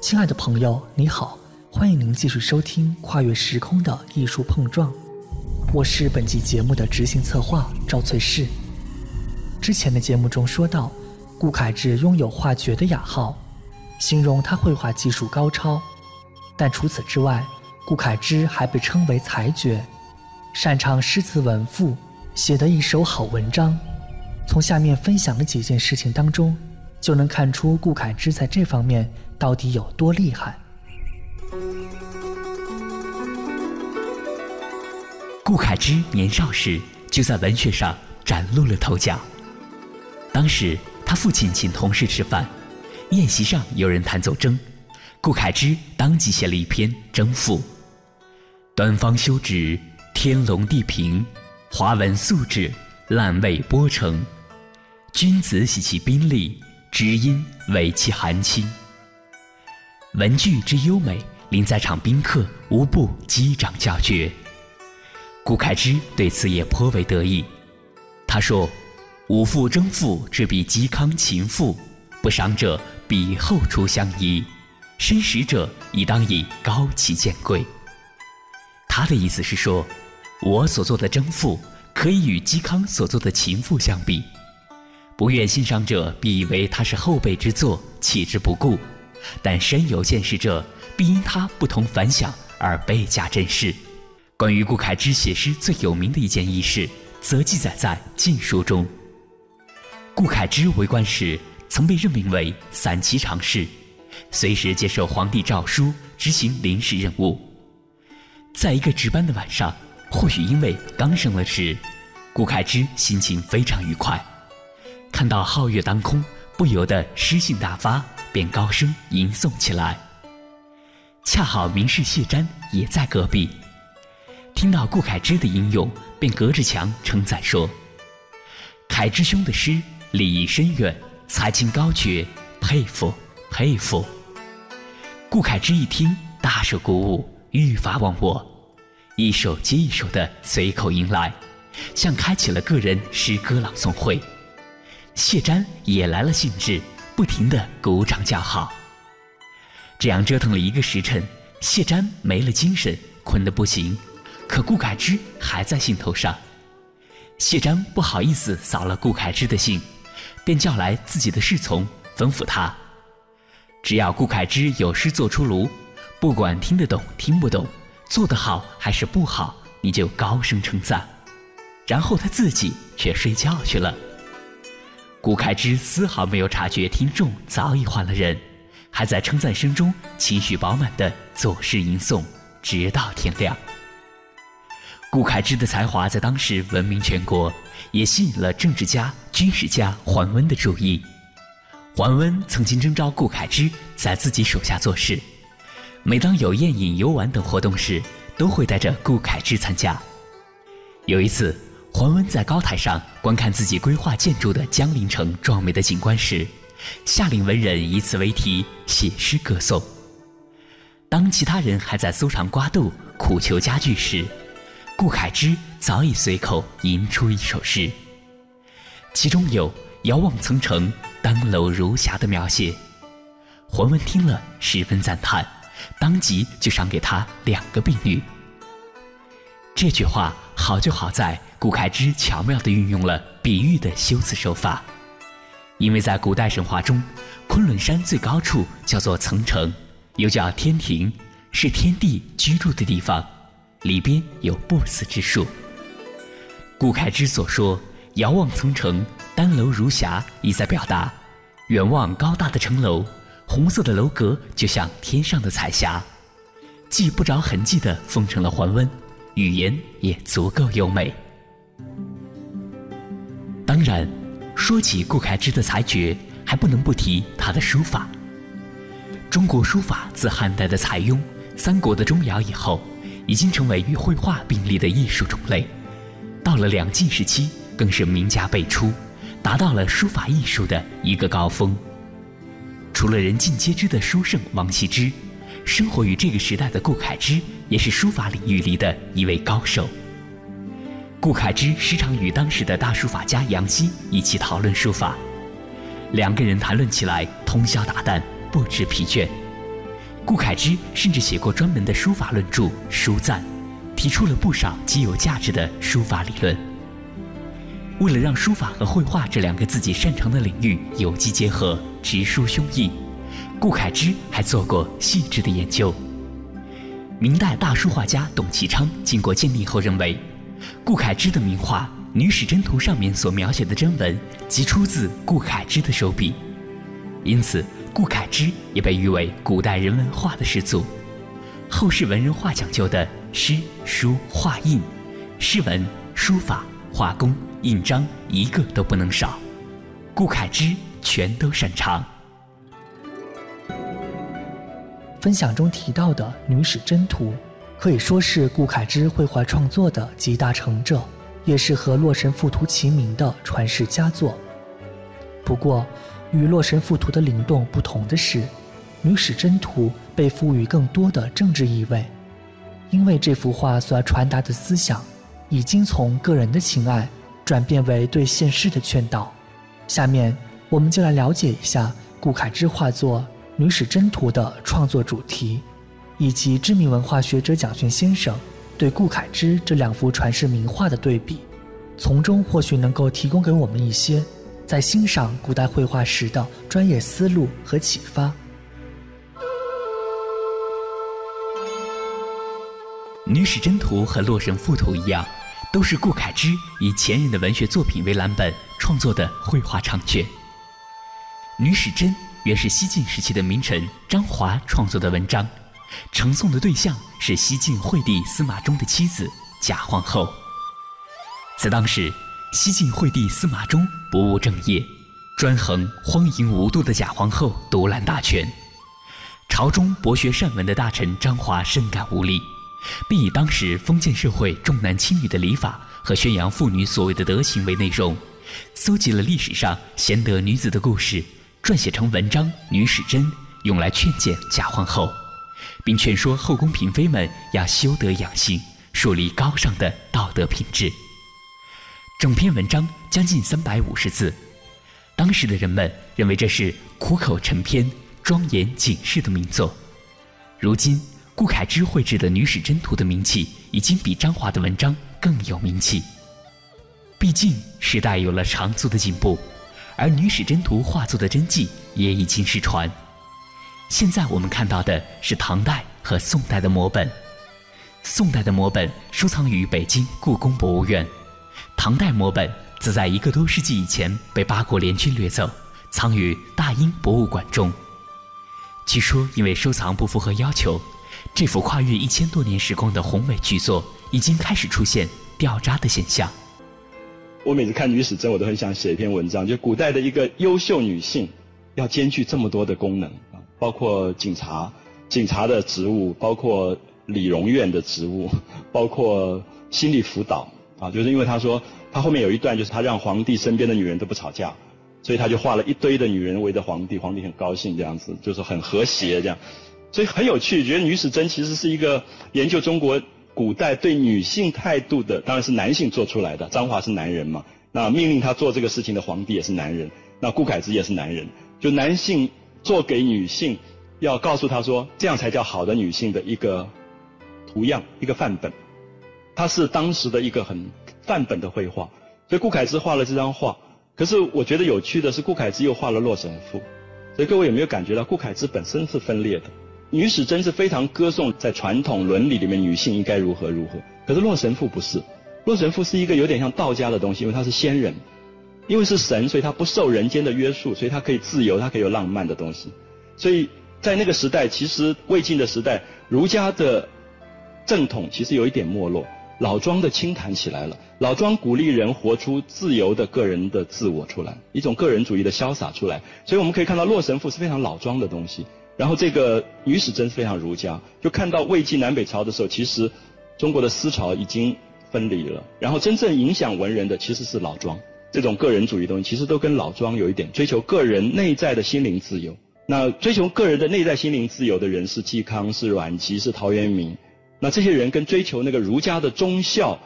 亲爱的朋友，你好，欢迎您继续收听《跨越时空的艺术碰撞》，我是本期节目的执行策划赵翠氏。之前的节目中说到，顾恺之拥有画绝的雅号，形容他绘画技术高超。但除此之外，顾恺之还被称为才绝，擅长诗词文赋，写得一手好文章。从下面分享的几件事情当中，就能看出顾恺之在这方面到底有多厉害。顾恺之年少时就在文学上崭露了头角。当时他父亲请同事吃饭，宴席上有人弹奏筝，顾恺之当即写了一篇《筝赋》：“端方修直，天龙地平，华文素质，烂未波成。君子喜其宾利，知音为其含清。”文句之优美，令在场宾客无不击掌叫绝。顾恺之对此也颇为得意，他说。吾父征赋之比嵇康秦赋，不赏者比后出相宜，深识者亦当以高其见贵。他的意思是说，我所做的征赋可以与嵇康所做的秦赋相比，不愿欣赏者必以为他是后辈之作，弃之不顾；但深有见识者必因他不同凡响而倍加珍视。关于顾恺之写诗最有名的一件轶事，则记载在《晋书》中。顾恺之为官时，曾被任命为散骑常侍，随时接受皇帝诏书，执行临时任务。在一个值班的晚上，或许因为刚升了职，顾恺之心情非常愉快，看到皓月当空，不由得诗兴大发，便高声吟诵起来。恰好名士谢瞻也在隔壁，听到顾恺之的吟咏，便隔着墙称赞说：“恺之兄的诗。”立意深远，才情高绝，佩服佩服。顾恺之一听，大受鼓舞，愈发忘我，一首接一首的随口吟来，像开启了个人诗歌朗诵会。谢瞻也来了兴致，不停的鼓掌叫好。这样折腾了一个时辰，谢瞻没了精神，困得不行，可顾恺之还在兴头上。谢瞻不好意思扫了顾恺之的兴。便叫来自己的侍从，吩咐他：只要顾恺之有诗作出炉，不管听得懂听不懂，做得好还是不好，你就高声称赞。然后他自己却睡觉去了。顾恺之丝毫没有察觉听众早已换了人，还在称赞声中情绪饱满的作诗吟诵，直到天亮。顾恺之的才华在当时闻名全国，也吸引了政治家、军事家桓温的注意。桓温曾经征召顾恺之在自己手下做事，每当有宴饮、游玩等活动时，都会带着顾恺之参加。有一次，桓温在高台上观看自己规划建筑的江陵城壮美的景观时，下令文人以此为题写诗歌颂。当其他人还在搜肠刮肚、苦求佳句时，顾恺之早已随口吟出一首诗，其中有“遥望层城，登楼如霞”的描写。桓温听了十分赞叹，当即就赏给他两个碧玉。这句话好就好在顾恺之巧妙地运用了比喻的修辞手法，因为在古代神话中，昆仑山最高处叫做层城，又叫天庭，是天地居住的地方。里边有不死之术。顾恺之所说“遥望层城，丹楼如霞”，意在表达：远望高大的城楼，红色的楼阁就像天上的彩霞，既不着痕迹地封成了桓温，语言也足够优美。当然，说起顾恺之的才绝，还不能不提他的书法。中国书法自汉代的蔡邕、三国的钟繇以后。已经成为与绘画并立的艺术种类，到了两晋时期，更是名家辈出，达到了书法艺术的一个高峰。除了人尽皆知的书圣王羲之，生活于这个时代的顾恺之也是书法领域里的一位高手。顾恺之时常与当时的大书法家杨希一起讨论书法，两个人谈论起来通宵达旦，不知疲倦。顾恺之甚至写过专门的书法论著《书赞》，提出了不少极有价值的书法理论。为了让书法和绘画这两个自己擅长的领域有机结合、直抒胸臆，顾恺之还做过细致的研究。明代大书画家董其昌经过鉴定后认为，顾恺之的名画《女史箴图》上面所描写的真文，即出自顾恺之的手笔，因此。顾恺之也被誉为古代人文画的始祖。后世文人画讲究的诗、书、画、印，诗文、书法、画工、印章，一个都不能少。顾恺之全都擅长。分享中提到的《女史箴图》，可以说是顾恺之绘画创作的集大成者，也是和《洛神赋图》齐名的传世佳作。不过，与《洛神赋图》的灵动不同的是，《女史箴图》被赋予更多的政治意味，因为这幅画所要传达的思想，已经从个人的情爱转变为对现世的劝导。下面，我们就来了解一下顾恺之画作《女史箴图》的创作主题，以及知名文化学者蒋勋先生对顾恺之这两幅传世名画的对比，从中或许能够提供给我们一些。在欣赏古代绘画时的专业思路和启发，《女史箴图》和《洛神赋图》一样，都是顾恺之以前人的文学作品为蓝本创作的绘画长卷。《女史箴》原是西晋时期的名臣张华创作的文章，呈送的对象是西晋惠帝司马衷的妻子贾皇后。在当时。西晋惠帝司马衷不务正业，专横荒淫无度的贾皇后独揽大权。朝中博学善文的大臣张华深感无力，并以当时封建社会重男轻女的礼法和宣扬妇女所谓的德行为内容，搜集了历史上贤德女子的故事，撰写成文章《女史箴》，用来劝谏贾皇后，并劝说后宫嫔妃们要修德养性，树立高尚的道德品质。整篇文章将近三百五十字，当时的人们认为这是苦口陈篇、庄严警示的名作。如今，顾恺之绘制的《女史箴图》的名气已经比张华的文章更有名气。毕竟时代有了长足的进步，而《女史箴图》画作的真迹也已经失传。现在我们看到的是唐代和宋代的摹本，宋代的摹本收藏于北京故宫博物院。唐代摹本则在一个多世纪以前被八国联军掠走，藏于大英博物馆中。据说因为收藏不符合要求，这幅跨越一千多年时光的宏伟巨作已经开始出现掉渣的现象。我每次看《女史箴》，我都很想写一篇文章，就古代的一个优秀女性，要兼具这么多的功能，包括警察、警察的职务，包括理容院的职务，包括心理辅导。啊，就是因为他说他后面有一段，就是他让皇帝身边的女人都不吵架，所以他就画了一堆的女人围着皇帝，皇帝很高兴这样子，就是很和谐这样，所以很有趣。觉得《女史箴》其实是一个研究中国古代对女性态度的，当然是男性做出来的。张华是男人嘛，那命令他做这个事情的皇帝也是男人，那顾恺之也是男人，就男性做给女性，要告诉她说这样才叫好的女性的一个图样，一个范本。它是当时的一个很范本的绘画，所以顾恺之画了这张画。可是我觉得有趣的是，顾恺之又画了《洛神赋》，所以各位有没有感觉到顾恺之本身是分裂的？《女史箴》是非常歌颂在传统伦理里面女性应该如何如何，可是《洛神赋》不是，《洛神赋》是一个有点像道家的东西，因为他是仙人，因为是神，所以他不受人间的约束，所以他可以自由，他可以有浪漫的东西。所以在那个时代，其实魏晋的时代，儒家的正统其实有一点没落。老庄的清谈起来了，老庄鼓励人活出自由的个人的自我出来，一种个人主义的潇洒出来。所以我们可以看到《洛神赋》是非常老庄的东西，然后这个《女史箴》非常儒家。就看到魏晋南北朝的时候，其实中国的思潮已经分离了，然后真正影响文人的其实是老庄这种个人主义东西，其实都跟老庄有一点追求个人内在的心灵自由。那追求个人的内在心灵自由的人是嵇康，是阮籍，是陶渊明。那这些人跟追求那个儒家的忠孝、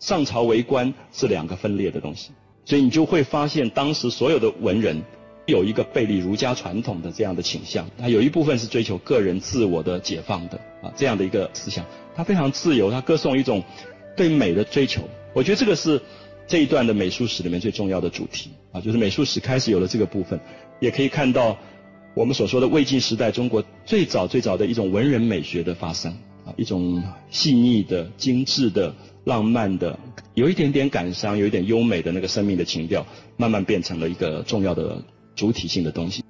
上朝为官是两个分裂的东西，所以你就会发现当时所有的文人有一个背离儒家传统的这样的倾向，他有一部分是追求个人自我的解放的啊，这样的一个思想，他非常自由，他歌颂一种对美的追求。我觉得这个是这一段的美术史里面最重要的主题啊，就是美术史开始有了这个部分，也可以看到我们所说的魏晋时代中国最早最早的一种文人美学的发生啊，一种细腻的、精致的、浪漫的，有一点点感伤、有一点优美的那个生命的情调，慢慢变成了一个重要的。主体性的东西。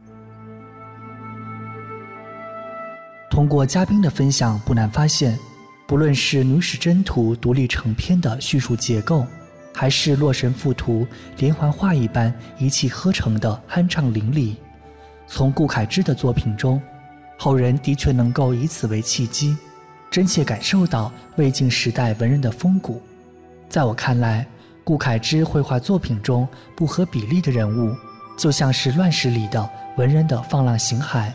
通过嘉宾的分享，不难发现，不论是《女史箴图》独立成篇的叙述结构，还是《洛神赋图》连环画一般一气呵成的酣畅淋漓，从顾恺之的作品中，后人的确能够以此为契机，真切感受到魏晋时代文人的风骨。在我看来，顾恺之绘画作品中不合比例的人物。就像是乱世里的文人的放浪形骸，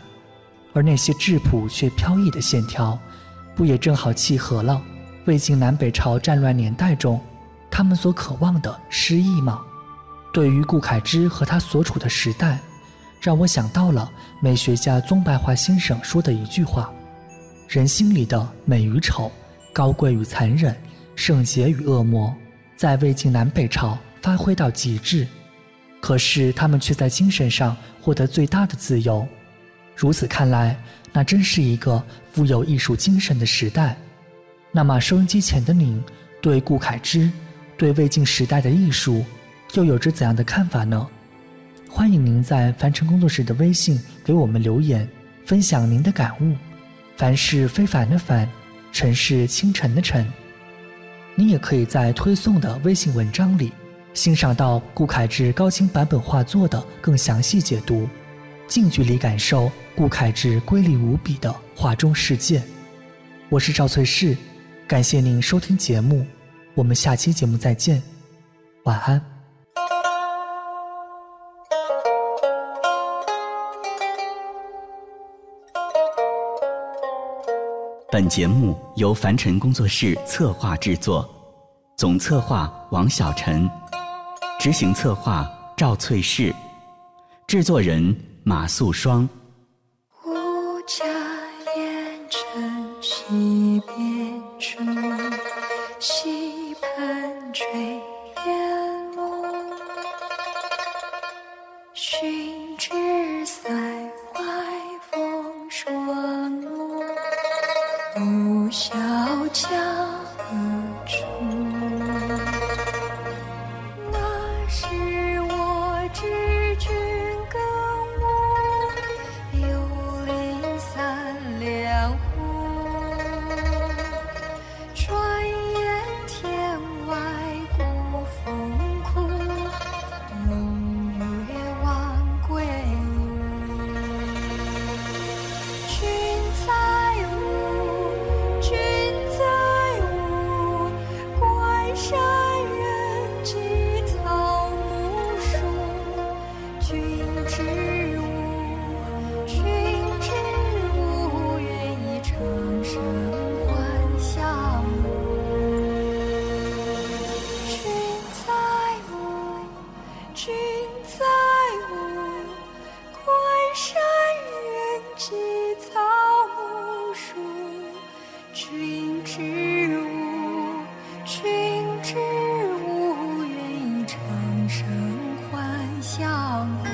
而那些质朴却飘逸的线条，不也正好契合了魏晋南北朝战乱年代中他们所渴望的诗意吗？对于顾恺之和他所处的时代，让我想到了美学家宗白华先生说的一句话：“人心里的美与丑，高贵与残忍，圣洁与恶魔，在魏晋南北朝发挥到极致。”可是他们却在精神上获得最大的自由，如此看来，那真是一个富有艺术精神的时代。那么，收音机前的您，对顾恺之，对魏晋时代的艺术，又有着怎样的看法呢？欢迎您在凡尘工作室的微信给我们留言，分享您的感悟。凡是非凡的凡，尘是清晨的晨。您也可以在推送的微信文章里。欣赏到顾恺之高清版本画作的更详细解读，近距离感受顾恺之瑰丽无比的画中世界。我是赵翠氏，感谢您收听节目，我们下期节目再见，晚安。本节目由凡尘工作室策划制作，总策划王小晨。执行策划赵翠氏，制作人马素双。无家君之舞，君之舞，愿以长生换笑。君在吾，君在吾，关山远寄草木疏。君之武，君之武，愿以长生。笑